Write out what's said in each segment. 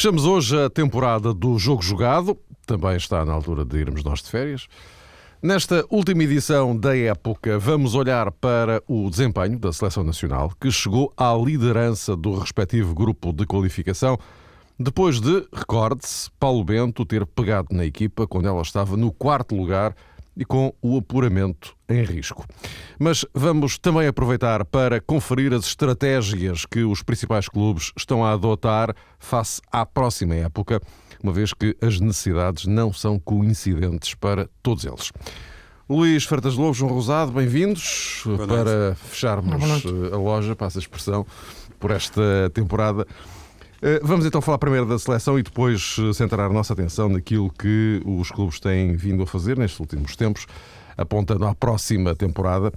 Fechamos hoje a temporada do Jogo Jogado. Também está na altura de irmos nós de férias. Nesta última edição da época, vamos olhar para o desempenho da Seleção Nacional, que chegou à liderança do respectivo grupo de qualificação, depois de, recorde-se, Paulo Bento ter pegado na equipa quando ela estava no quarto lugar e com o apuramento em risco. Mas vamos também aproveitar para conferir as estratégias que os principais clubes estão a adotar face à próxima época, uma vez que as necessidades não são coincidentes para todos eles. Luís Fertas Lobo, João Rosado, bem-vindos para fecharmos a loja, passa a expressão, por esta temporada. Eh, vamos então falar primeiro da seleção e depois eh, centrar a nossa atenção naquilo que os clubes têm vindo a fazer nestes últimos tempos, apontando à próxima temporada.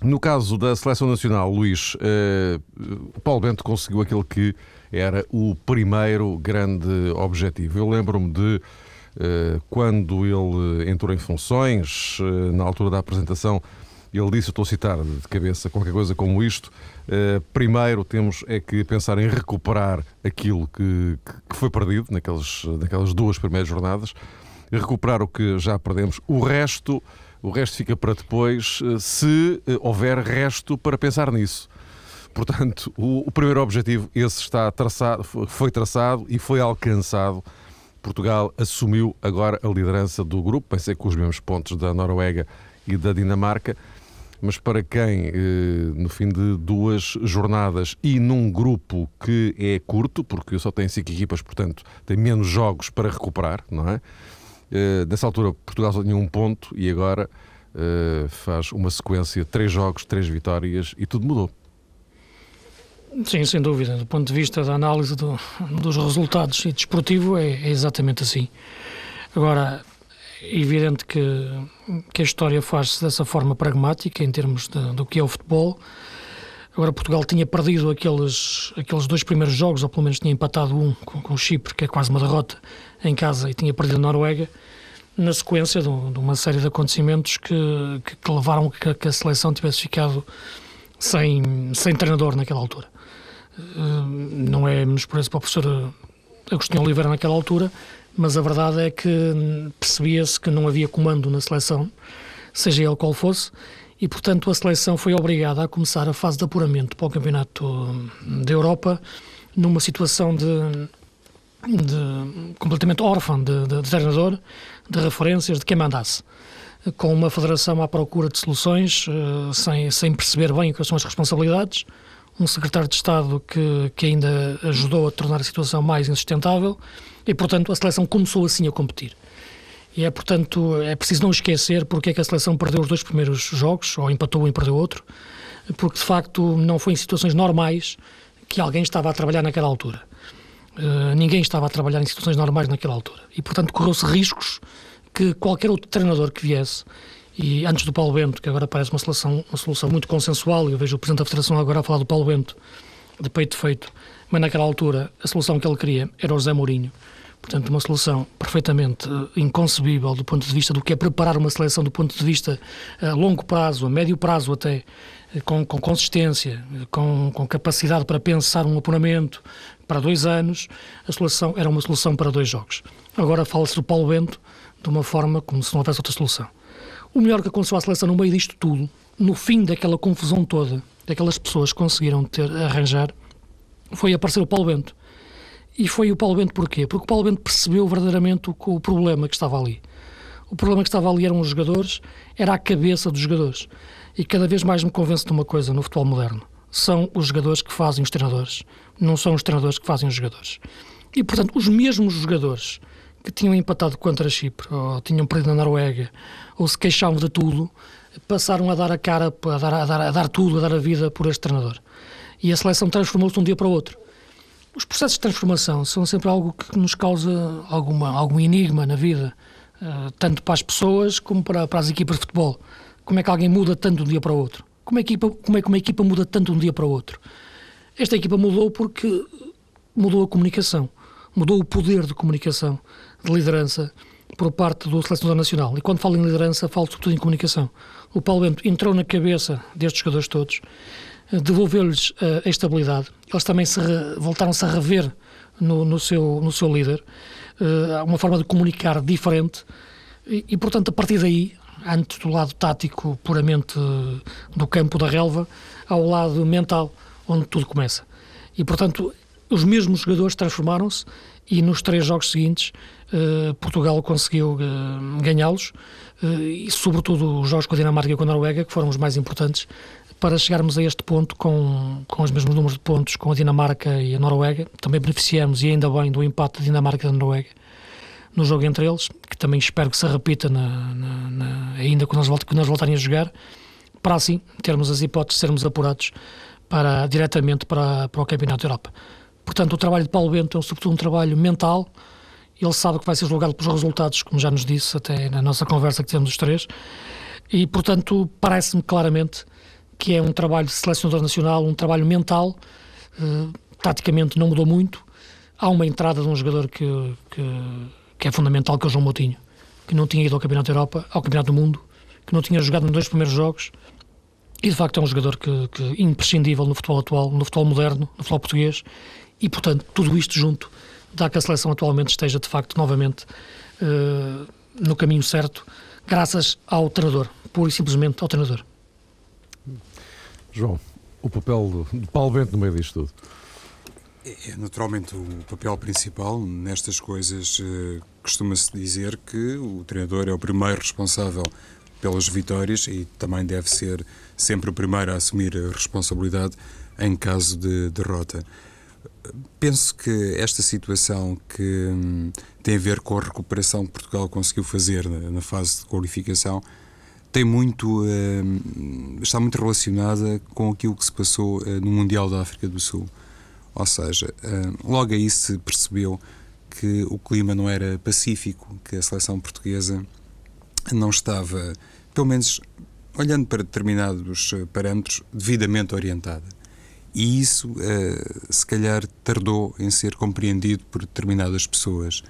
No caso da seleção nacional, Luís, eh, Paulo Bento conseguiu aquele que era o primeiro grande objetivo. Eu lembro-me de quando ele entrou em funções, na altura da apresentação ele disse, estou a citar de cabeça qualquer coisa como isto, primeiro temos é que pensar em recuperar aquilo que, que foi perdido naquelas, naquelas duas primeiras jornadas, recuperar o que já perdemos, o resto, o resto fica para depois, uh, se uh, houver resto para pensar nisso. Portanto, o, o primeiro objetivo, esse está traçado, foi traçado e foi alcançado. Portugal assumiu agora a liderança do grupo, pensei com os mesmos pontos da Noruega e da Dinamarca mas para quem, eh, no fim de duas jornadas e num grupo que é curto, porque só tem cinco equipas, portanto tem menos jogos para recuperar, não é? Eh, nessa altura, Portugal só tinha um ponto e agora eh, faz uma sequência, três jogos, três vitórias e tudo mudou. Sim, sem dúvida. Do ponto de vista da análise do, dos resultados e desportivo, é, é exatamente assim. Agora, é evidente que, que a história faz-se dessa forma pragmática em termos de, do que é o futebol. Agora, Portugal tinha perdido aqueles, aqueles dois primeiros jogos, ou pelo menos tinha empatado um com, com o Chipre, que é quase uma derrota em casa, e tinha perdido a Noruega, na sequência de, de uma série de acontecimentos que, que, que levaram a que, que, a seleção tivesse ficado sem, sem treinador naquela altura. Eh, não é menos por isso para o professor Agostinho Oliveira naquela altura, mas a verdade é que percebia-se que não havia comando na seleção, seja ele qual fosse, e portanto a seleção foi obrigada a começar a fase de apuramento para o Campeonato da Europa numa situação de, de completamente órfã de, de, de treinador, de referências, de quem mandasse. Com uma federação à procura de soluções, eh, sem, sem perceber bem quais são as responsabilidades, um secretário de Estado que, que ainda ajudou a tornar a situação mais insustentável e, portanto, a seleção começou assim a competir. E é, portanto, é preciso não esquecer porque é que a seleção perdeu os dois primeiros jogos, ou empatou um e perdeu outro, porque de facto não foi em situações normais que alguém estava a trabalhar naquela altura. Uh, ninguém estava a trabalhar em situações normais naquela altura. E, portanto, correu-se riscos que qualquer outro treinador que viesse, e antes do Paulo Bento, que agora parece uma solução, uma solução muito consensual, e eu vejo o Presidente da Federação agora a falar do Paulo Bento, de peito feito, mas naquela altura a solução que ele queria era o José Mourinho. Portanto, uma solução perfeitamente eh, inconcebível do ponto de vista do que é preparar uma seleção do ponto de vista a eh, longo prazo, a médio prazo até, eh, com, com consistência, com, com, capacidade para pensar um apuramento para dois anos, a solução era uma solução para dois jogos. Agora fala-se do Paulo Bento de uma forma como se não houvesse outra solução. O melhor que aconteceu à seleção no meio disto tudo, no fim daquela confusão toda, daquelas pessoas conseguiram ter, arranjar, foi aparecer o Paulo Bento. E foi o Paulo Bento porquê? Porque o Paulo Bento percebeu verdadeiramente o, o problema que estava ali. O problema que estava ali eram os jogadores, era a cabeça dos jogadores. E cada vez mais me convence de uma coisa no futebol moderno. São os jogadores que fazem os treinadores, não são os treinadores que fazem os jogadores. E, portanto, os mesmos jogadores que tinham empatado contra Chipre, ou tinham perdido na Noruega, ou se queixavam de tudo, passaram a dar a cara, a dar, a dar, a dar tudo, a dar a vida por este treinador. E a seleção transformou-se de um dia para o outro. Os processos de transformação são sempre algo que nos causa alguma, algum enigma na vida, uh, tanto para as pessoas como para, para as equipas de futebol. Como é que alguém muda tanto de um dia para o outro? Como é, que, como é que uma equipa muda tanto de um dia para o outro? Esta equipa mudou porque mudou a comunicação, mudou o poder de comunicação, de liderança por parte do selecionador nacional. E quando falo em liderança, falo sobretudo em comunicação. O Paulo Bento entrou na cabeça destes jogadores todos devolveu-lhes uh, a estabilidade. Eles também se voltaram-se a rever no, no, seu, no seu líder, uh, uma forma de comunicar diferente e, e, portanto, a partir daí, antes do lado tático puramente do campo da relva, ao lado mental, onde tudo começa. E, portanto, os mesmos jogadores transformaram-se e nos três jogos seguintes uh, Portugal conseguiu ganhá-los e sobretudo os jogos com a Dinamarca e com a Noruega que foram os mais importantes para chegarmos a este ponto com, com os mesmos números de pontos com a Dinamarca e a Noruega também beneficiamos e ainda bem do empate da Dinamarca e da Noruega no jogo entre eles que também espero que se repita na, na, na, ainda quando nós, quando voltarem a jogar para assim termos as hipóteses de sermos apurados para, diretamente para, para o Campeonato da Europa. Portanto, o trabalho de Paulo Bento é sobretudo um trabalho mental. Ele sabe que vai ser julgado pelos resultados, como já nos disse até na nossa conversa que tivemos os três. E, portanto, parece-me claramente que é um trabalho de selecionador nacional, um trabalho mental. Uh, taticamente não mudou muito. Há uma entrada de um jogador que, que, que, é fundamental, que é o João Moutinho, que não tinha ido ao Campeonato da Europa, ao Campeonato do Mundo, que não tinha jogado nos dois primeiros jogos. E de facto é um jogador que, que imprescindível no futebol atual, no futebol moderno, no futebol português, e, portanto, tudo isto junto dá que a seleção atualmente esteja, de facto, novamente uh, no caminho certo, graças ao treinador, pura e simplesmente ao treinador. João, o papel de Paulo Bento no meio disto tudo? É, é naturalmente o papel principal nestas coisas. Uh, Costuma-se dizer que o treinador é o primeiro responsável pelas vitórias e também deve ser sempre o primeiro a assumir a responsabilidade em caso de derrota. Penso que esta situação que hum, tem a ver com a recuperação que Portugal conseguiu fazer na, na fase de qualificação tem muito hum, está muito relacionada com aquilo que se passou uh, no Mundial da África do Sul. Ou seja, uh, logo aí se percebeu que o clima não era pacífico, que a seleção portuguesa não estava, pelo menos olhando para determinados eh, parâmetros, devidamente orientada. E isso, uh, se calhar, tardou em ser compreendido por determinadas pessoas.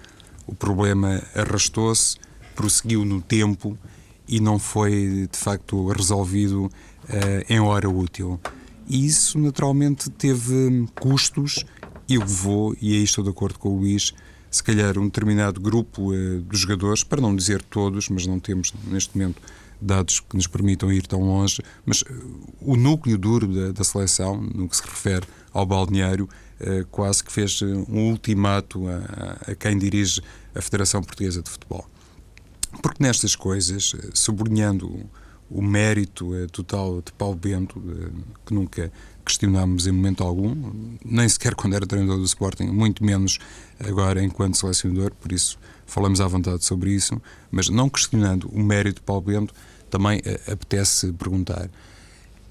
O problema arrastou-se, prosseguiu no tempo e não foi, de facto, resolvido uh, em hora útil. E isso, naturalmente, teve custos e levou, e aí estou de acordo com o Luís, se calhar um determinado grupo uh, de jogadores, para não dizer todos, mas não temos neste momento dados que nos permitam ir tão longe, mas eh, o núcleo duro da, da seleção, no que se refere ao balneário, eh, quase que fez um ultimato a, a, quem dirige a Federação Portuguesa de Futebol. Porque nestas coisas, sublinhando o mérito total de Paulo Bento, que nunca questionámos em momento algum, nem sequer quando era treinador do Sporting, muito menos agora enquanto selecionador, por isso falamos à vontade sobre isso, mas não questionando o mérito de Paulo Bento, também eh, apetece perguntar: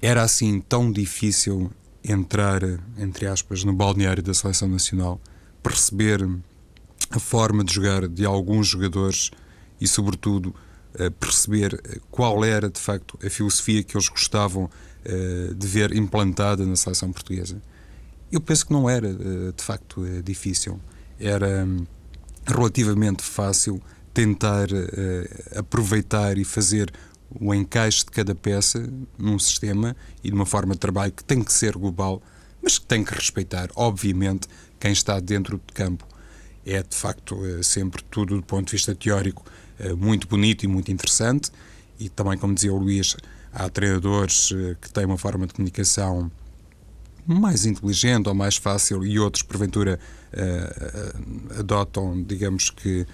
era assim tão difícil entrar, entre aspas, no balneário da seleção nacional, perceber a forma de jogar de alguns jogadores e, sobretudo, eh, perceber qual era de facto a filosofia que eles gostavam eh, de ver implantada na seleção portuguesa? Eu penso que não era de facto difícil. Era hum, relativamente fácil tentar aproveitar e fazer o encaixe de cada peça num sistema e de uma forma de trabalho que tem que ser global, mas que tem que respeitar, obviamente, quem está dentro do campo. É, de facto, eh, sempre tudo do ponto de vista teórico eh, muito bonito e muito interessante, e também, como dizia o Luís, há treinadores eh, que têm uma forma de comunicação mais inteligente ou mais fácil e outros, porventura, adotam, digamos que,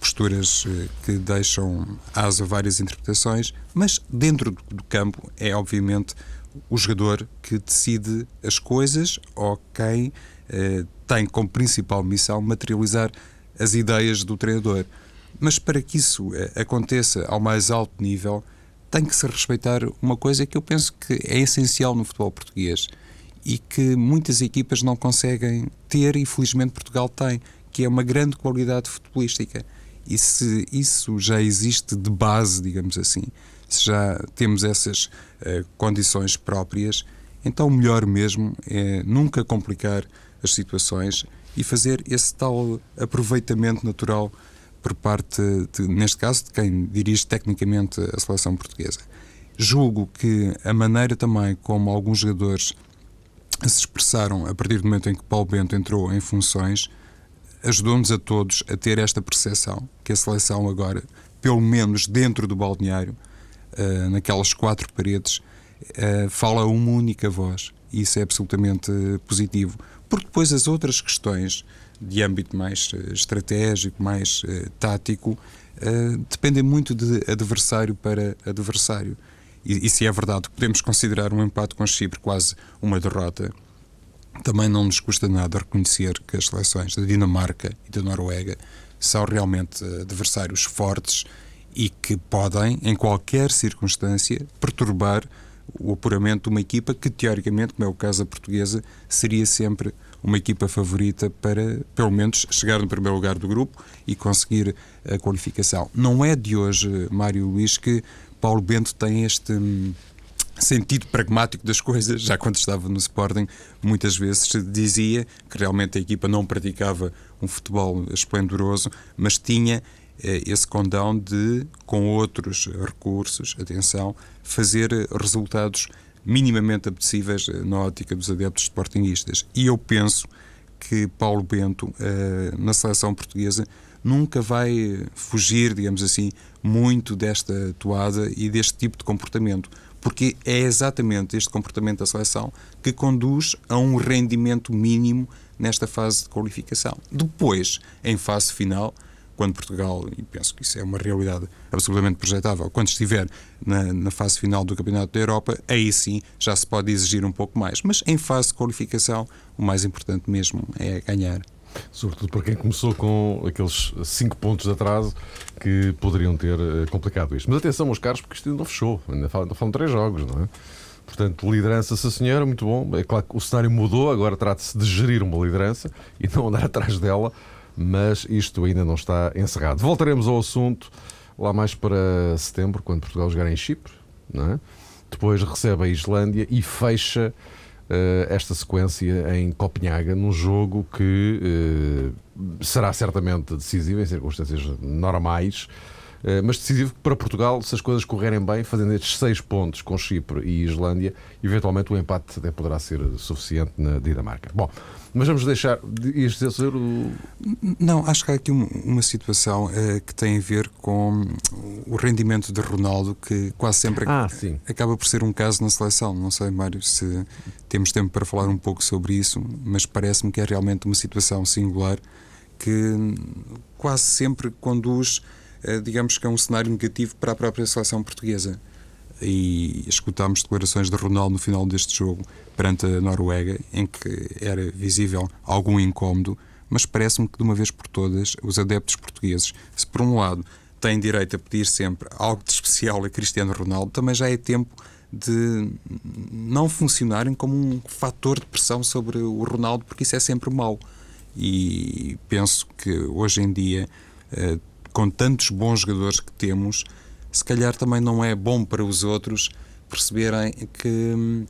posturas eh, que deixam asa várias interpretações, mas dentro do campo é obviamente o jogador que decide as coisas ou quem eh, tem como principal missão materializar as ideias do treinador. Mas para que isso eh, aconteça ao mais alto nível, tem que se respeitar uma coisa que eu penso que é essencial no futebol português e que muitas equipas não conseguem ter e felizmente Portugal tem, que é uma grande qualidade futebolística. E se isso já existe de base, digamos assim, se já temos essas uh, condições próprias, então melhor mesmo é nunca complicar as situações e fazer esse tal aproveitamento natural por parte, de, neste caso, de quem dirige tecnicamente a seleção portuguesa. Julgo que a maneira também como alguns jogadores se expressaram a partir do momento em que Paulo Bento entrou em funções, ajudou-nos a todos a ter esta percepção que a seleção agora, pelo menos dentro do balneário, uh, naquelas quatro paredes, uh, fala uma única voz. Isso é absolutamente positivo. Porque depois as outras questões de âmbito mais estratégico, mais tático, dependem muito de adversário para adversário. E, e se é verdade que podemos considerar um empate com Chipre quase uma derrota, também não nos custa nada reconhecer que as seleções da Dinamarca e da Noruega são realmente adversários fortes e que podem, em qualquer circunstância, perturbar o apuramento de uma equipa que, teoricamente, como é o caso da portuguesa, seria sempre uma equipa favorita para, pelo menos, chegar no primeiro lugar do grupo e conseguir a qualificação. Não é de hoje, Mário Luís, que Paulo Bento tem este hum, sentido pragmático das coisas, já quando estava no Sporting, muitas vezes dizia que realmente a equipa não praticava um futebol esplendoroso, mas tinha eh, esse condão de, com outros recursos, atenção, fazer resultados minimamente apetecíveis eh, na ótica dos adeptos sportinguistas. E eu penso que Paulo Bento, eh, na seleção portuguesa, nunca vai fugir, digamos assim, muito desta toada e deste tipo de comportamento. Porque é exatamente este comportamento da seleção que conduz a um rendimento mínimo nesta fase de qualificação. Depois, em fase final, quando Portugal, e penso que isso é uma realidade absolutamente projetável, quando estiver na, na, fase final do Campeonato da Europa, aí sim já se pode exigir um pouco mais. Mas em fase de qualificação, o mais importante mesmo é ganhar. Sobretudo para quem começou com aqueles 5 pontos de atraso que poderiam ter eh, complicado isto. Mas atenção, meus caros, porque isto ainda não fechou. Ainda falam, ainda falam três jogos, não é? Portanto, liderança, sim senhora, muito bom. É claro que o cenário mudou, agora trata-se de gerir uma liderança e não andar atrás dela, mas isto ainda não está encerrado. Voltaremos ao assunto lá mais para setembro, quando Portugal jogar em Chipre, é? depois recebe a Islândia e fecha uh, esta sequência em Copenhaga, num jogo que uh, será certamente decisivo em circunstâncias normais. Uh, mas decisivo para Portugal, se as coisas correrem bem, fazendo estes seis pontos com Chipre e Islândia, eventualmente o empate até poderá ser suficiente na Dinamarca. Bom, mas vamos deixar. Ias dizer o. Não, acho que há aqui uma situação uh, que tem a ver com o rendimento de Ronaldo, que quase sempre ah, acaba por ser um caso na seleção. Não sei, Mário, se temos tempo para falar um pouco sobre isso, mas parece-me que é realmente uma situação singular que quase sempre conduz, digamos que é um cenário negativo para a própria seleção portuguesa e escutámos declarações de Ronaldo no final deste jogo perante a Noruega, em que era visível algum incómodo, mas parece-me que de uma vez por todas os adeptos portugueses, se por um lado têm direito a pedir sempre algo de especial a Cristiano Ronaldo, também já é tempo de não funcionarem como um fator de pressão sobre o Ronaldo, porque isso é sempre mau. E penso que hoje em dia, eh, com tantos bons jogadores que temos, se calhar também não é bom para os outros perceberem que hum,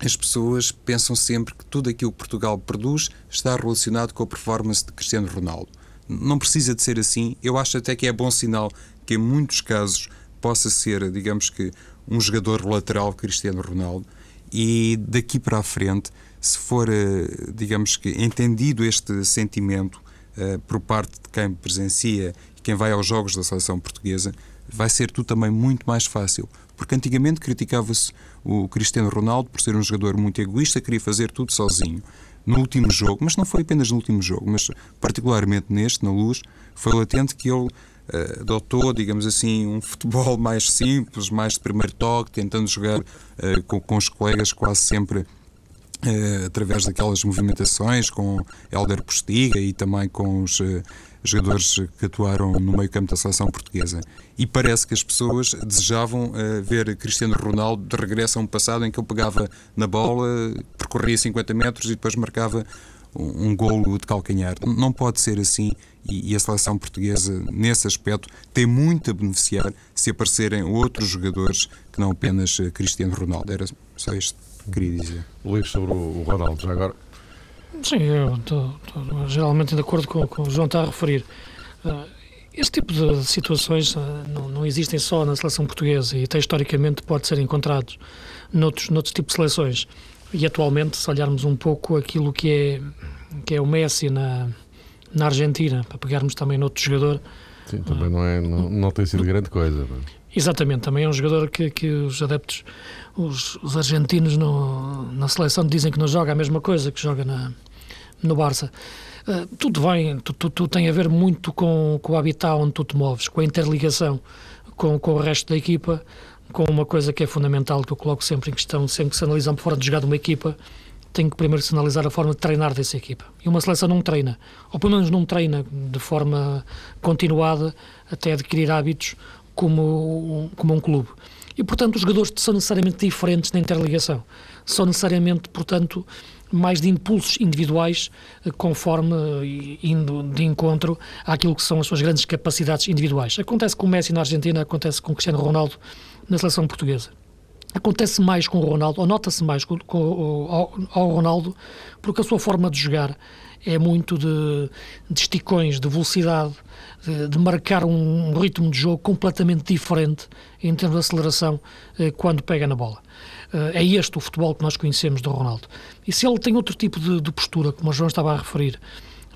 as pessoas pensam sempre que tudo aquilo que Portugal produz está relacionado com a performance de Cristiano Ronaldo. Não precisa de ser assim. Eu acho até que é bom sinal que, em muitos casos, possa ser, digamos que, um jogador lateral Cristiano Ronaldo. E daqui para a frente, se for, eh, digamos que, entendido este sentimento uh, por parte de quem presencia e quem vai aos jogos da seleção portuguesa, vai ser tudo também muito mais fácil. Porque antigamente criticava-se o Cristiano Ronaldo por ser um jogador muito egoísta, queria fazer tudo sozinho. No último jogo, mas não foi apenas no último jogo, mas particularmente neste, na luz, foi latente que ele uh, adotou, digamos assim, um futebol mais simples, mais de primeiro toque, tentando jogar uh, com, com os colegas quase sempre através daquelas movimentações com Helder Postiga e também com os uh, jogadores que atuaram no meio campo da seleção portuguesa. E parece que as pessoas desejavam uh, ver Cristiano Ronaldo de regresso a um passado em que ele pegava na bola, percorria 50 metros e depois marcava um, um golo de calcanhar. Não pode ser assim e, a seleção portuguesa, nesse aspecto, tem muito a beneficiar se aparecerem outros jogadores que não apenas Cristiano Ronaldo. Era só isto que queria dizer. Luís, sobre o Ronaldo, já agora. Sim, eu estou geralmente de acordo com o que o João está a referir. Uh, este tipo de situações uh, não, não, existem só na seleção portuguesa e até historicamente pode ser encontrados noutros, noutros tipos de seleções. E atualmente, se olharmos um pouco aquilo que é, que é o Messi na, na Argentina, para pegarmos também noutro jogador. Sim, também não, é, não, não tem sido grande coisa. É? Exatamente, também é um jogador que, que os adeptos, os, os argentinos no, na seleção dizem que não joga a mesma coisa que joga na, no Barça. Uh, tudo bem, tu, tu, tu, tem a ver muito com, com o habitat onde tu te moves, com a interligação com, com o resto da equipa, com uma coisa que é fundamental, que eu coloco sempre em questão, sempre que se analisam por fora de jogar de uma equipa, tem que primeiro se analisar a forma de treinar dessa equipa. E uma seleção não treina, ou pelo menos não treina de forma continuada até adquirir hábitos como, como um clube. E, portanto, os jogadores são necessariamente diferentes na interligação. São necessariamente, portanto, mais de impulsos individuais, eh, conforme eh, indo de encontro àquilo que são as suas grandes capacidades individuais. Acontece com o Messi na Argentina, acontece com o Cristiano Ronaldo na seleção portuguesa. Acontece mais com o Ronaldo, ou nota-se mais com, com, ao, ao Ronaldo, porque a sua forma de jogar é muito de, de esticões, de velocidade, de, de, marcar um ritmo de jogo completamente diferente em termos de aceleração eh, quando pega na bola. Eh, é este o futebol que nós conhecemos do Ronaldo. E se ele tem outro tipo de, de postura, como o João estava a referir,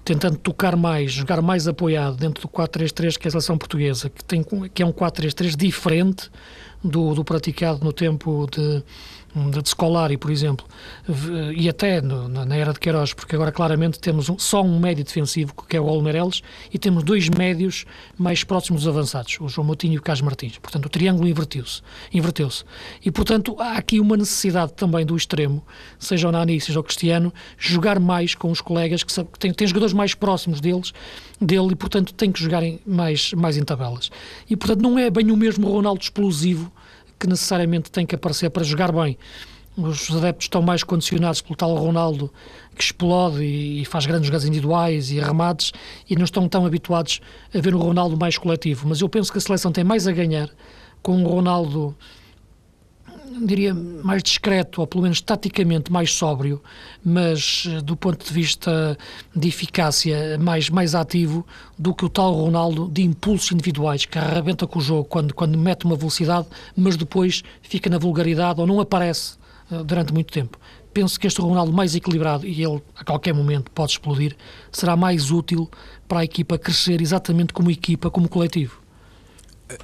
tentando tocar mais, jogar mais apoiado dentro do 4-3-3 que é a seleção portuguesa, que, tem, que é um 4-3-3 diferente do, do praticado no tempo de, de Scolari, por exemplo, e até no, na era de Queiroz, porque agora claramente temos um, só um médio defensivo, que é o Olmereles, e temos dois médios mais próximos dos avançados, o João Moutinho e o Carlos Martins. Portanto, o triângulo invertiu-se. Inverteu -se. E, portanto, há aqui uma necessidade também do extremo, seja o Nani, seja o Cristiano, jogar mais com os colegas, que, sabe, que jogadores mais próximos deles, dele, e, portanto, tem que jogar mais, mais em tabelas. E, portanto, não é bem o mesmo Ronaldo explosivo que necessariamente tem que aparecer para jogar bem. Os adeptos estão mais condicionados pelo tal Ronaldo que explode e faz grandes jogadas individuais e remates e não estão tão habituados a ver um Ronaldo mais coletivo. Mas eu penso que a seleção tem mais a ganhar com um Ronaldo diria, mais discreto, ou pelo menos taticamente mais sóbrio, mas eh, do ponto de vista de eficácia mais, mais ativo do que o tal Ronaldo de impulsos individuais, que arrebenta com o jogo quando, quando mete uma velocidade, mas depois fica na vulgaridade ou não aparece uh, durante muito tempo. Penso que este Ronaldo mais equilibrado, e ele a qualquer momento pode explodir, será mais útil para a equipa crescer exatamente como equipa, como coletivo.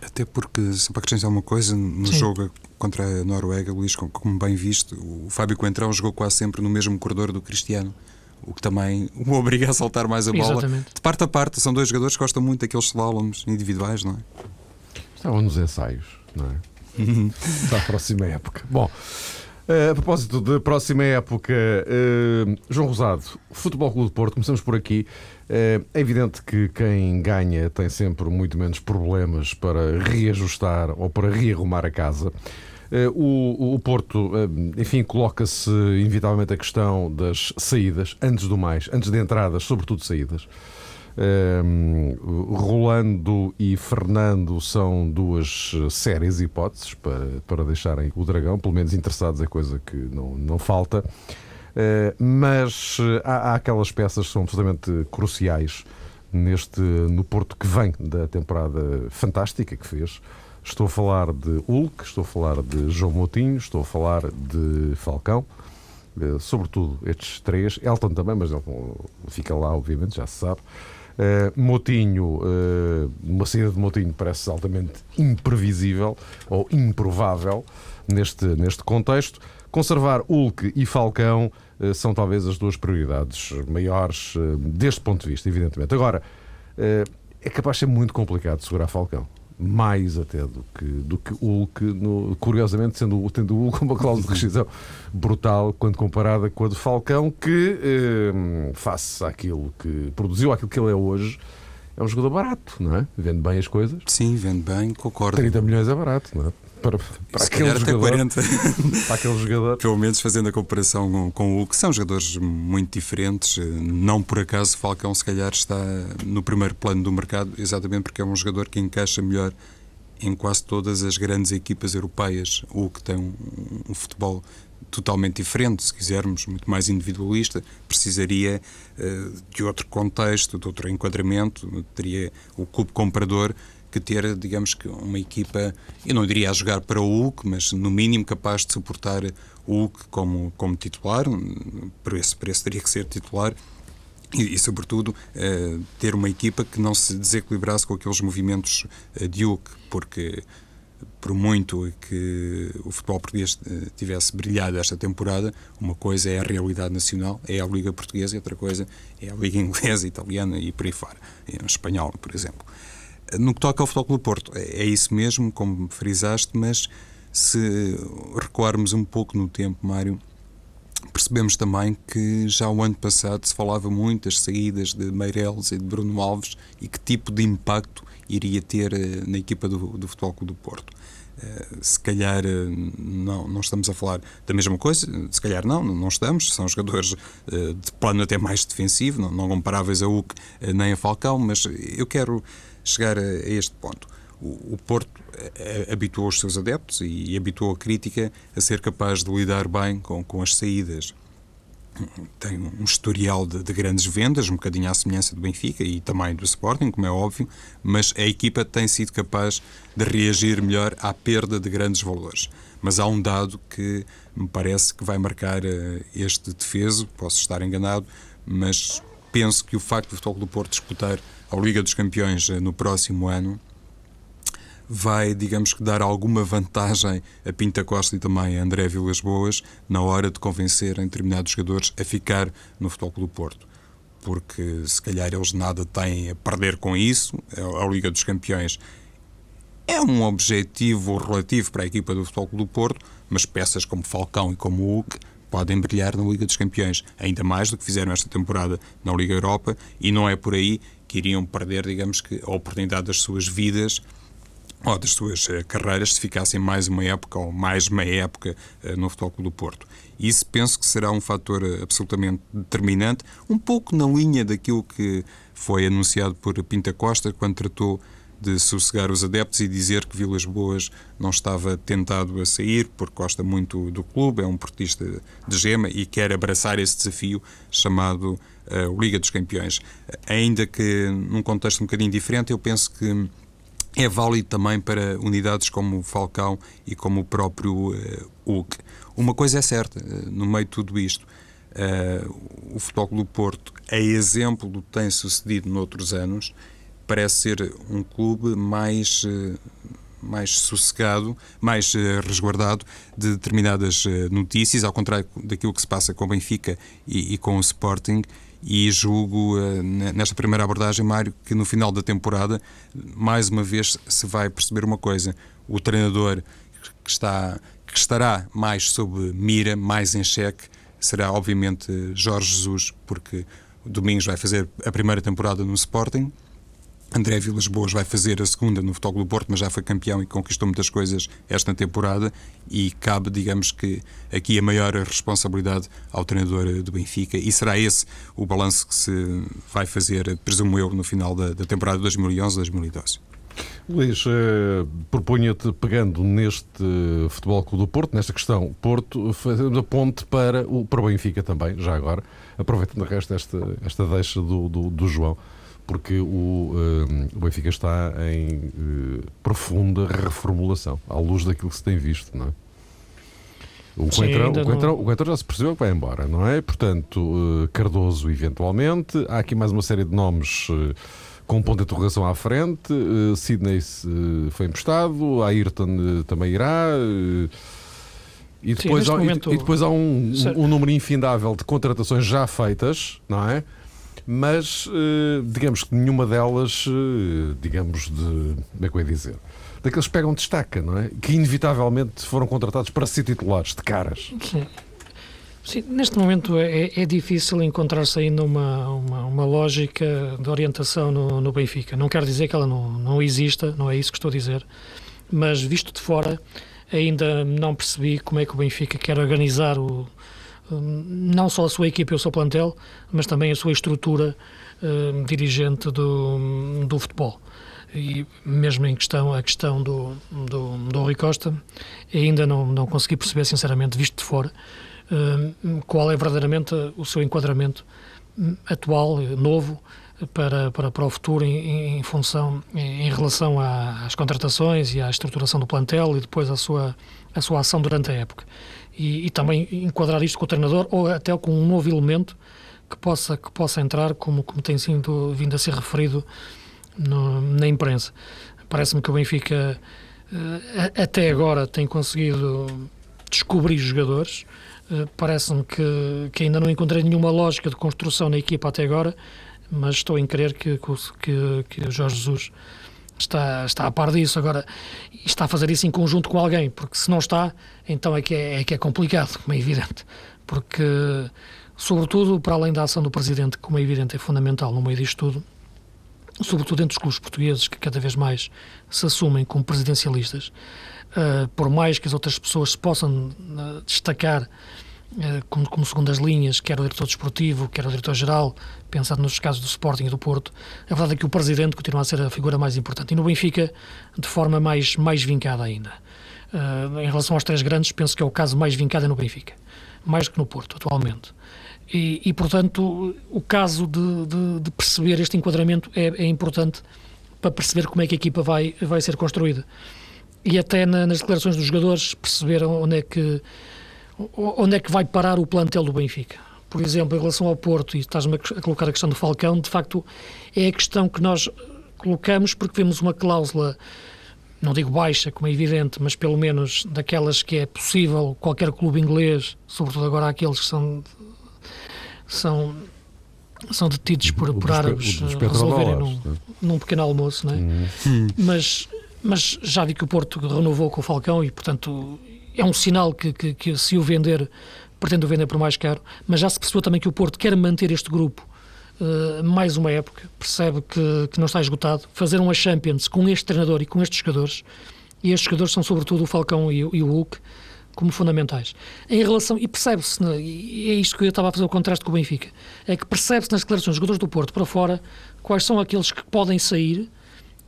Até porque, se para acrescentar uma coisa, no Sim. jogo contra a Noruega, Luís, como bem visto, o Fábio Coentrão jogou quase sempre no mesmo corredor do Cristiano, o que também o obriga a saltar mais a bola. Exatamente. De parte a parte, são dois jogadores que gostam muito daqueles slaloms individuais, não é? Estavam nos ensaios, não é? Para a próxima época. Bom, eh, a propósito da próxima época, uh, João Rosado, Futebol Clube de Porto, começamos por aqui. Uh, é evidente que quem ganha tem sempre muito menos problemas para reajustar ou para rearrumar a casa. Eh, o, o Porto, eh, enfim, coloca-se inevitavelmente a questão das saídas, antes do mais, antes de entradas, sobretudo saídas. Um, eh, Rolando e Fernando são duas sérias hipóteses para, para deixarem o Dragão, pelo menos interessados, é coisa que não, não falta. Uh, mas há, há, aquelas peças que são absolutamente cruciais neste, no Porto que vem da temporada fantástica que fez. Estou a falar de Hulk, estou a falar de João Moutinho, estou a falar de Falcão, eh, sobretudo estes três. Elton também, mas Elton fica lá, obviamente, já se sabe. Uh, uh, uma saída de Moutinho parece altamente imprevisível ou improvável neste, neste contexto. Conservar Hulk e Falcão uh, são talvez as duas prioridades maiores deste ponto de vista, evidentemente. Agora, é capaz de ser muito complicado segurar Falcão mais até do que, do que Hulk, no, curiosamente, sendo, tendo o Hulk uma cláusula de rescisão brutal quando comparada com a do Falcão, que, eh, face àquilo que produziu, àquilo que ele é hoje, é um jogador barato, não é? Vende bem as coisas. Sim, vende bem, concordo. 30 milhões é barato, não é? Para, para aquele jogador. 40. para aquele jogador. Pelo menos fazendo a comparação com, com o que são jogadores muito diferentes. Não por acaso Falcão, se calhar, está no primeiro plano do mercado, exatamente porque é um jogador que encaixa melhor em quase todas as grandes equipas europeias, ou que tem um, um futebol totalmente diferente, se quisermos, muito mais individualista, precisaria uh, de outro contexto, de outro enquadramento, teria o clube comprador que ter, digamos que, uma equipa, eu não diria a jogar para o Hulk, mas no mínimo capaz de suportar o Hulk como, como titular, por esse preço teria que ser titular, e, e, sobretudo, uh, ter uma equipa que não se desequilibrasse com aqueles movimentos uh, de Hulk, porque por muito que o futebol português uh, tivesse brilhado esta temporada, uma coisa é a realidade nacional, é a Liga Portuguesa, e outra coisa é a Liga Inglesa, Italiana e por aí fora, em espanhol, por exemplo. No que toca ao Futebol Clube Porto, é, é isso mesmo, como frisaste, mas se recuarmos um pouco no tempo, Mário, percebemos também que já o ano passado se falava muito das saídas de Meireles e de Bruno Alves e que tipo de impacto iria ter eh, na equipa do, do Futebol Clube do Porto. Uh, se calhar uh, não, não estamos a falar da mesma coisa, se calhar não, não estamos, são jogadores de plano até mais defensivo, não, não comparáveis a Hulk nem a Falcão, mas eu quero chegar a, a este ponto. O, o Porto habituou os seus adeptos e, e habituou a crítica a ser capaz de lidar bem com, com as saídas tem um historial de, de, grandes vendas, um bocadinho à semelhança do Benfica e também do Sporting, como é óbvio, mas a equipa tem sido capaz de reagir melhor à perda de grandes valores. Mas há um dado que me parece que vai marcar uh, este defeso, posso estar enganado, mas penso que o facto do Futebol do Porto disputar a Liga dos Campeões uh, no próximo ano vai, digamos que, dar alguma vantagem a Pinta Costa e também a André Vilas Boas na hora de convencerem determinados jogadores a ficar no Futebol do Porto. Porque se calhar eles nada têm a perder com isso, a Liga dos Campeões é um objetivo relativo para a equipa do Futebol do Porto, mas peças como Falcão e como Hulk podem brilhar na Liga dos Campeões, ainda mais do que fizeram esta temporada na Liga Europa, e não é por aí que iriam perder, digamos que, a oportunidade das suas vidas ou das suas uh, carreiras se ficassem mais uma época ou mais meia época uh, no Futebol Clube do Porto. Isso penso que será um fator uh, absolutamente determinante, um pouco na linha daquilo que foi anunciado por Pinta Costa quando tratou de sossegar os adeptos e dizer que Vilas Boas não estava tentado a sair porque gosta muito do clube, é um portista de gema e quer abraçar esse desafio chamado Liga dos Campeões. Ainda que num contexto um bocadinho diferente, eu penso que é válido também para unidades como o Falcão e como o próprio uh, Hulk. Uma coisa é certa, uh, no meio de tudo isto, uh, o Futebol do Porto, a exemplo do que tem sucedido noutros anos, parece ser um clube mais, uh, mais sossegado, mais resguardado de determinadas notícias, ao contrário daquilo que se passa com o Benfica e, e com o Sporting, e julgo, eh, nesta primeira abordagem, Mário, que no final da temporada, mais uma vez, se vai perceber uma coisa: o treinador que, está, que estará mais sob mira, mais em xeque, será obviamente Jorge Jesus, porque Domingos vai fazer a primeira temporada no Sporting André Vilas Boas vai fazer a segunda no Futebol do Porto, mas já foi campeão e conquistou muitas coisas esta temporada. E cabe, digamos que, aqui a maior responsabilidade ao treinador do Benfica. E será esse o balanço que se vai fazer, presumo eu, no final da, da temporada 2011-2012. Luís, eh, proponho-te, pegando neste Futebol Clube do Porto, nesta questão Porto, fazendo a ponte para o, para o Benfica também, já agora, aproveitando o resto esta, esta deixa do, do, do João porque o, uh, o Benfica está em uh, profunda reformulação, à luz daquilo que se tem visto, não é? O Coentrão, o, Coentrão, não... o Coentrão já se percebeu que vai embora, não é? Portanto, uh, Cardoso, eventualmente. Há aqui mais uma série de nomes com um ponto de interrogação à frente. Sidney foi emprestado, Ayrton também irá. E depois, Sim, há, momento... e, e, depois há um, um, um número infindável de contratações já feitas, não é? Mas eh, digamos que nenhuma delas, eh, digamos, de. Como é que eu ia dizer? Daqueles que pegam destaca, não é? Que inevitavelmente foram contratados para ser titulares de caras. Sim. Sim, neste momento é, é difícil encontrar-se ainda uma, uma, uma, lógica de orientação no, no, Benfica. Não quero dizer que ela não, não exista, não é isso que estou a dizer, mas visto de fora, ainda não percebi como é que o Benfica quer organizar o, não só a sua equipa e o seu plantel, mas também a sua estrutura uh, dirigente do, do futebol. E mesmo em questão, a questão do, do, do Rui Costa, ainda não, não consegui perceber, sinceramente, visto de fora, uh, qual é verdadeiramente o seu enquadramento atual, novo, para, para, para o futuro em, em função, em, em relação às contratações e à estruturação do plantel e depois a sua, a sua ação durante a época. E, e, também enquadrar isto com o treinador ou até com um novo elemento que possa, que possa entrar, como, como tem sido vindo a ser referido no, na imprensa. Parece-me que o Benfica uh, até agora tem conseguido descobrir jogadores. Uh, Parece-me que, que ainda não encontrei nenhuma lógica de construção na equipa até agora, mas estou em crer que, que, que o Jorge Jesus está, está a par disso. Agora, está a fazer isso em conjunto com alguém, porque se não está, então é que é, é, que é complicado, como é evidente. Porque, sobretudo, para além da ação do Presidente, como é evidente, é fundamental no meio disto tudo, sobretudo entre os clubes portugueses, que cada vez mais se assumem como presidencialistas, uh, por mais que as outras pessoas se possam uh, destacar como, como segundas linhas, quer o diretor desportivo, quer o diretor-geral, pensando nos casos do Sporting e do Porto, a verdade é que o presidente continua a ser a figura mais importante. E no Benfica, de forma mais, mais vincada ainda. em relação aos três grandes, penso que é o caso mais vincado é no Benfica, mais que no Porto, atualmente. E, e, portanto, o caso de, de, de perceber este enquadramento é, é, importante para perceber como é que a equipa vai, vai ser construída. E até na, nas declarações dos jogadores perceber onde é, que, onde é que vai parar o plantel do Benfica. Por exemplo, em relação ao Porto, e estás-me a colocar a questão do Falcão, de facto é a questão que nós colocamos porque vemos uma cláusula não digo baixa, como é evidente, mas pelo menos daquelas que é possível qualquer clube inglês, sobretudo agora aqueles que são são, são detidos por, por árabes eh, resolverem num, num, pequeno almoço, não é? Hum. Mas, mas já vi que o Porto renovou com o Falcão e, portanto, é um sinal que, que, que se o vender, pretende o vender por mais caro, mas já se percebeu também que o Porto quer manter este grupo Uh, mais uma época, percebe que, que não está esgotado, fazer uma Champions com este treinador e com estes jogadores, e estes jogadores são sobretudo o Falcão e, e o Hulk, como fundamentais. Em relação, e percebe-se, e é isto que eu estava a fazer o contraste com o Benfica, é que percebe-se nas declarações dos jogadores do Porto para fora quais são aqueles que podem sair,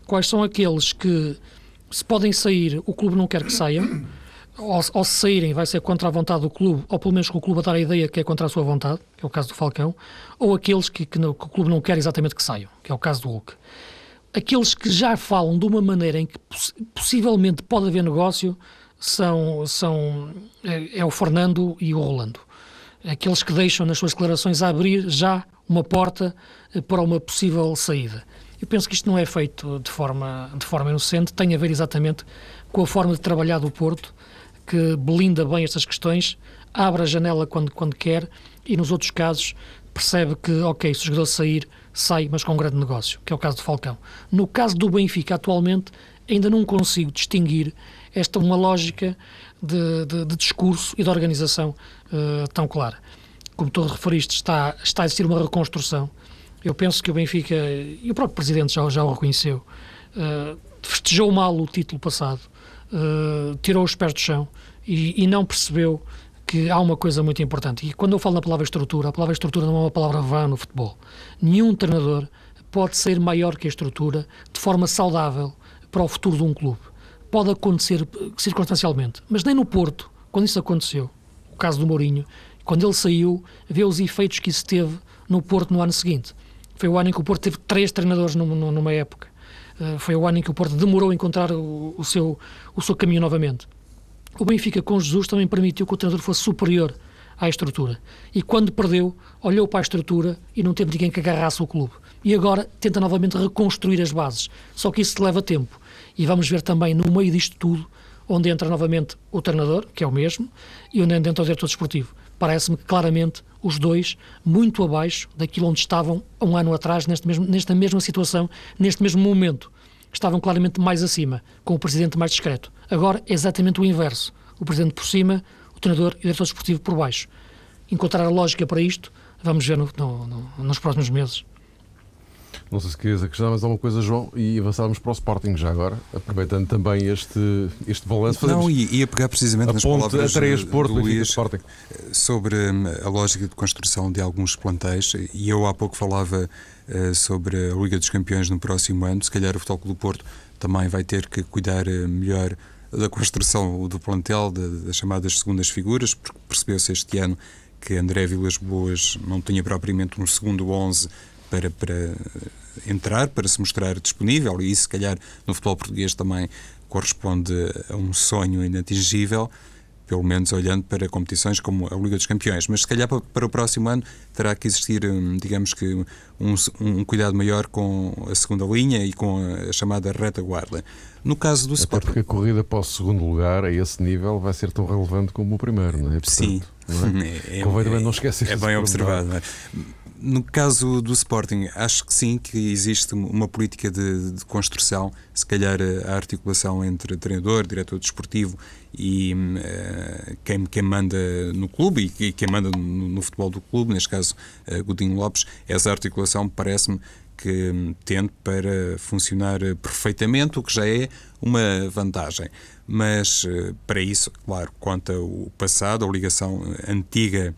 quais são aqueles que, se podem sair, o clube não quer que saiam, ou se saírem vai ser contra a vontade do clube, ou pelo menos com o clube a dar a ideia que é contra a sua vontade, que é o caso do Falcão, ou aqueles que, que, que o clube não quer exatamente que saiam, que é o caso do Hulk. Aqueles que já falam de uma maneira em que possivelmente pode haver negócio, são, são é, é, o Fernando e o Rolando. Aqueles que deixam nas suas declarações a abrir já uma porta eh, para uma possível saída. Eu penso que isto não é feito de forma, de forma inocente, tem a ver exatamente com a forma de trabalhar do Porto, que blinda bem estas questões, abre a janela quando, quando quer e nos outros casos percebe que, ok, se o jogador sair, sai, mas com um grande negócio, que é o caso do Falcão. No caso do Benfica, atualmente, ainda não consigo distinguir esta uma lógica de, de, de discurso e de organização uh, tão clara. Como tu referiste, está, está a existir uma reconstrução. Eu penso que o Benfica, e o próprio Presidente já, já o reconheceu, uh, festejou mal o título passado, uh, tirou os pés do chão e, e não percebeu que há uma coisa muito importante. E quando eu falo na palavra estrutura, a palavra estrutura não é uma palavra vã no futebol. Nenhum treinador pode ser maior que a estrutura de forma saudável para o futuro de um clube pode acontecer circunstancialmente, mas nem no Porto, quando isso aconteceu, o caso do Mourinho, quando ele saiu, vê os efeitos que isso teve no Porto no ano seguinte. Foi o ano em que o Porto teve três treinadores numa época. Eh, foi o ano em que o Porto demorou a encontrar o, o, seu, o seu caminho novamente. O Benfica com Jesus também permitiu que o treinador fosse superior à estrutura. E quando perdeu, olhou para a estrutura e não teve ninguém que agarrasse o clube. E agora tenta novamente reconstruir as bases. Só que isso leva tempo. E vamos ver também no meio disto tudo, onde entra novamente o treinador, que é o mesmo, e onde entra o diretor desportivo. Parece-me que claramente os dois muito abaixo daquilo onde estavam um ano atrás, neste mesmo, nesta mesma situação, neste mesmo momento. Estavam claramente mais acima, com o presidente mais discreto. Agora é exatamente o inverso. O presidente por cima, o treinador e o diretor desportivo por baixo. Encontrar a lógica para isto, vamos ver no, no, no, nos próximos meses. Não sei se querias acrescentar mais alguma coisa, João, e avançarmos para o Sporting já agora, aproveitando também este, este balanço. Não, ia pegar precisamente nas palavras a 3, Porto, do Luís Sporting. sobre hum, a lógica de construção de alguns plantéis, e eu há pouco falava sobre a Liga dos Campeões no próximo ano, se calhar o Futebol Clube do Porto também vai ter que cuidar melhor da construção do plantel, das chamadas segundas figuras, porque percebeu-se este ano que André Vilas Boas não tinha propriamente um segundo 11 para, para entrar, para se mostrar disponível, e isso, se calhar, no futebol português também corresponde a um sonho inatingível pelo menos olhando para competições como a Liga dos Campeões. Mas se calhar para o próximo ano terá que existir, hum, digamos que, um, um cuidado maior com a segunda linha e com a chamada retaguarda. No caso do Até Sporting. porque a corrida para o segundo lugar, a esse nível, vai ser tão relevante como o primeiro, não é? Portanto, Sim. Não é? É, Convém também é- não esquecer É bem observado. é? No caso do Sporting, acho que sim, que existe uma política de, de construção, se calhar a articulação entre treinador, diretor desportivo e eh, quem, quem manda no clube e quem manda no, no futebol do clube, neste caso eh, Godinho Lopes, essa articulação parece-me que hum, tende para funcionar perfeitamente, o que já é uma vantagem. Mas eh, para isso, claro, conta o passado, a ligação antiga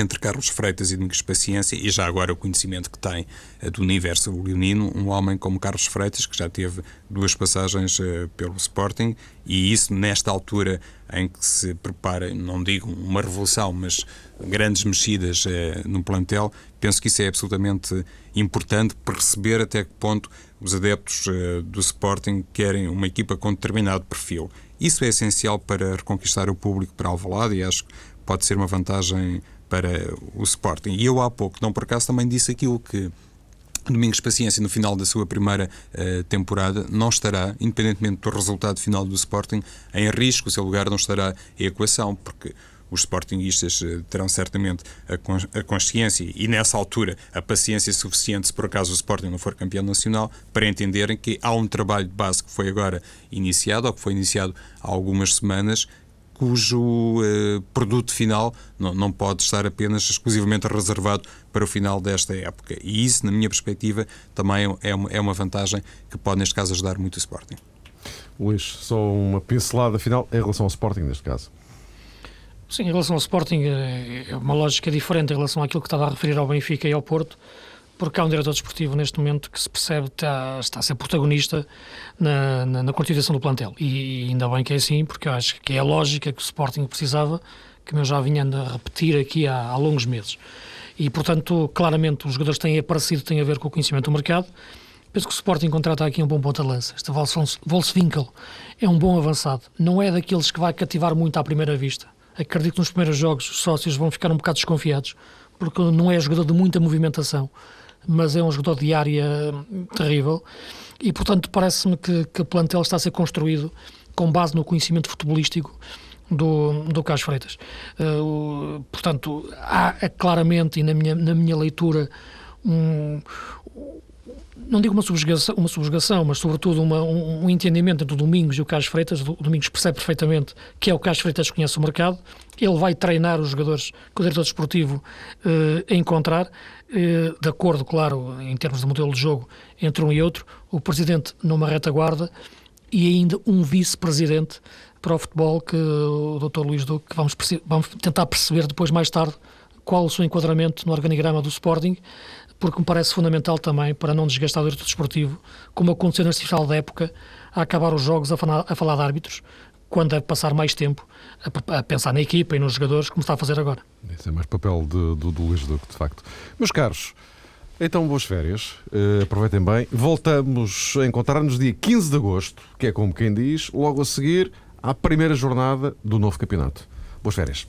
entre Carlos Freitas e Domingos Paciência e já agora o conhecimento que tem eh, do universo leonino, um homem como Carlos Freitas, que já teve duas passagens eh, pelo Sporting e isso nesta altura em que se prepara, não digo uma revolução, mas grandes mexidas eh, no plantel, penso que isso é absolutamente importante perceber até que ponto os adeptos do Sporting querem uma equipa com determinado perfil. Isso é essencial para reconquistar o público para Alvalade e acho que pode ser uma vantagem para o Sporting. E eu há pouco, não por acaso, também disse aquilo que Domingos Paciência, no final da sua primeira eh, temporada, não estará, independentemente do resultado final do Sporting, em risco, o seu lugar não estará em equação, porque os Sportingistas eh, terão certamente a, a consciência e, nessa altura, a paciência suficiente, se por acaso o Sporting não for campeão nacional, para entenderem que há um trabalho de base que foi agora iniciado, ou que foi iniciado há algumas semanas, cujo eh, produto final não, não pode estar apenas exclusivamente reservado para o final desta época. E isso, na minha perspectiva, também é uma, é uma vantagem que pode, neste caso, ajudar muito o Sporting. Luís, só uma pincelada final em relação ao Sporting, neste caso. Sim, em relação ao Sporting, é é uma lógica diferente em relação àquilo que estava a referir ao Benfica e ao Porto, porque há um diretor desportivo neste momento que se percebe que está, está a ser protagonista na, na, na constituição do plantel. E ainda bem que é assim, porque eu acho que é a lógica que o Sporting precisava, que eu já vinha a repetir aqui há, há longos meses. E, portanto, claramente, os jogadores têm aparecido, têm a ver com o conhecimento do mercado. Penso que o Sporting contrata aqui um bom ponta-lança. Este Wolfswinkel é um bom avançado. Não é daqueles que vai cativar muito à primeira vista. Acredito que nos primeiros jogos os sócios vão ficar um bocado desconfiados, porque não é jogador de muita movimentação, mas é um jogador de área hum, terrível. E, portanto, parece-me que, que o plantel está a ser construído com base no conhecimento futebolístico do, do Carlos Freitas. O- portanto, há é claramente, e na minha, na minha leitura, um, não digo uma subjugação, uma subjugação mas sobretudo uma, um, um entendimento entre o Domingos e o Carlos Freitas. O Domingos percebe perfeitamente que é o Carlos Freitas que conhece o mercado. Ele vai treinar os jogadores que o diretor desportivo eh, encontrar, eh, de acordo, claro, em termos de modelo de jogo, entre um e outro. O presidente numa retaguarda e ainda um vice-presidente para o futebol, que o Dr. Luís Duque, que vamos, vamos tentar perceber depois, mais tarde, qual o seu enquadramento no organigrama do Sporting, porque me parece fundamental também para não desgastar o diretor desportivo, como aconteceu neste final da época, a acabar os jogos a falar, a falar de árbitros, quando deve passar mais tempo a, a pensar na equipa e nos jogadores, como está a fazer agora. Esse é mais papel de- do, do Luís Duque, de facto. Meus caros, então boas férias, eh, aproveitem bem. Voltamos a encontrar-nos dia 15 de agosto, que é como quem diz, logo a seguir à primeira jornada do novo campeonato. Boas férias.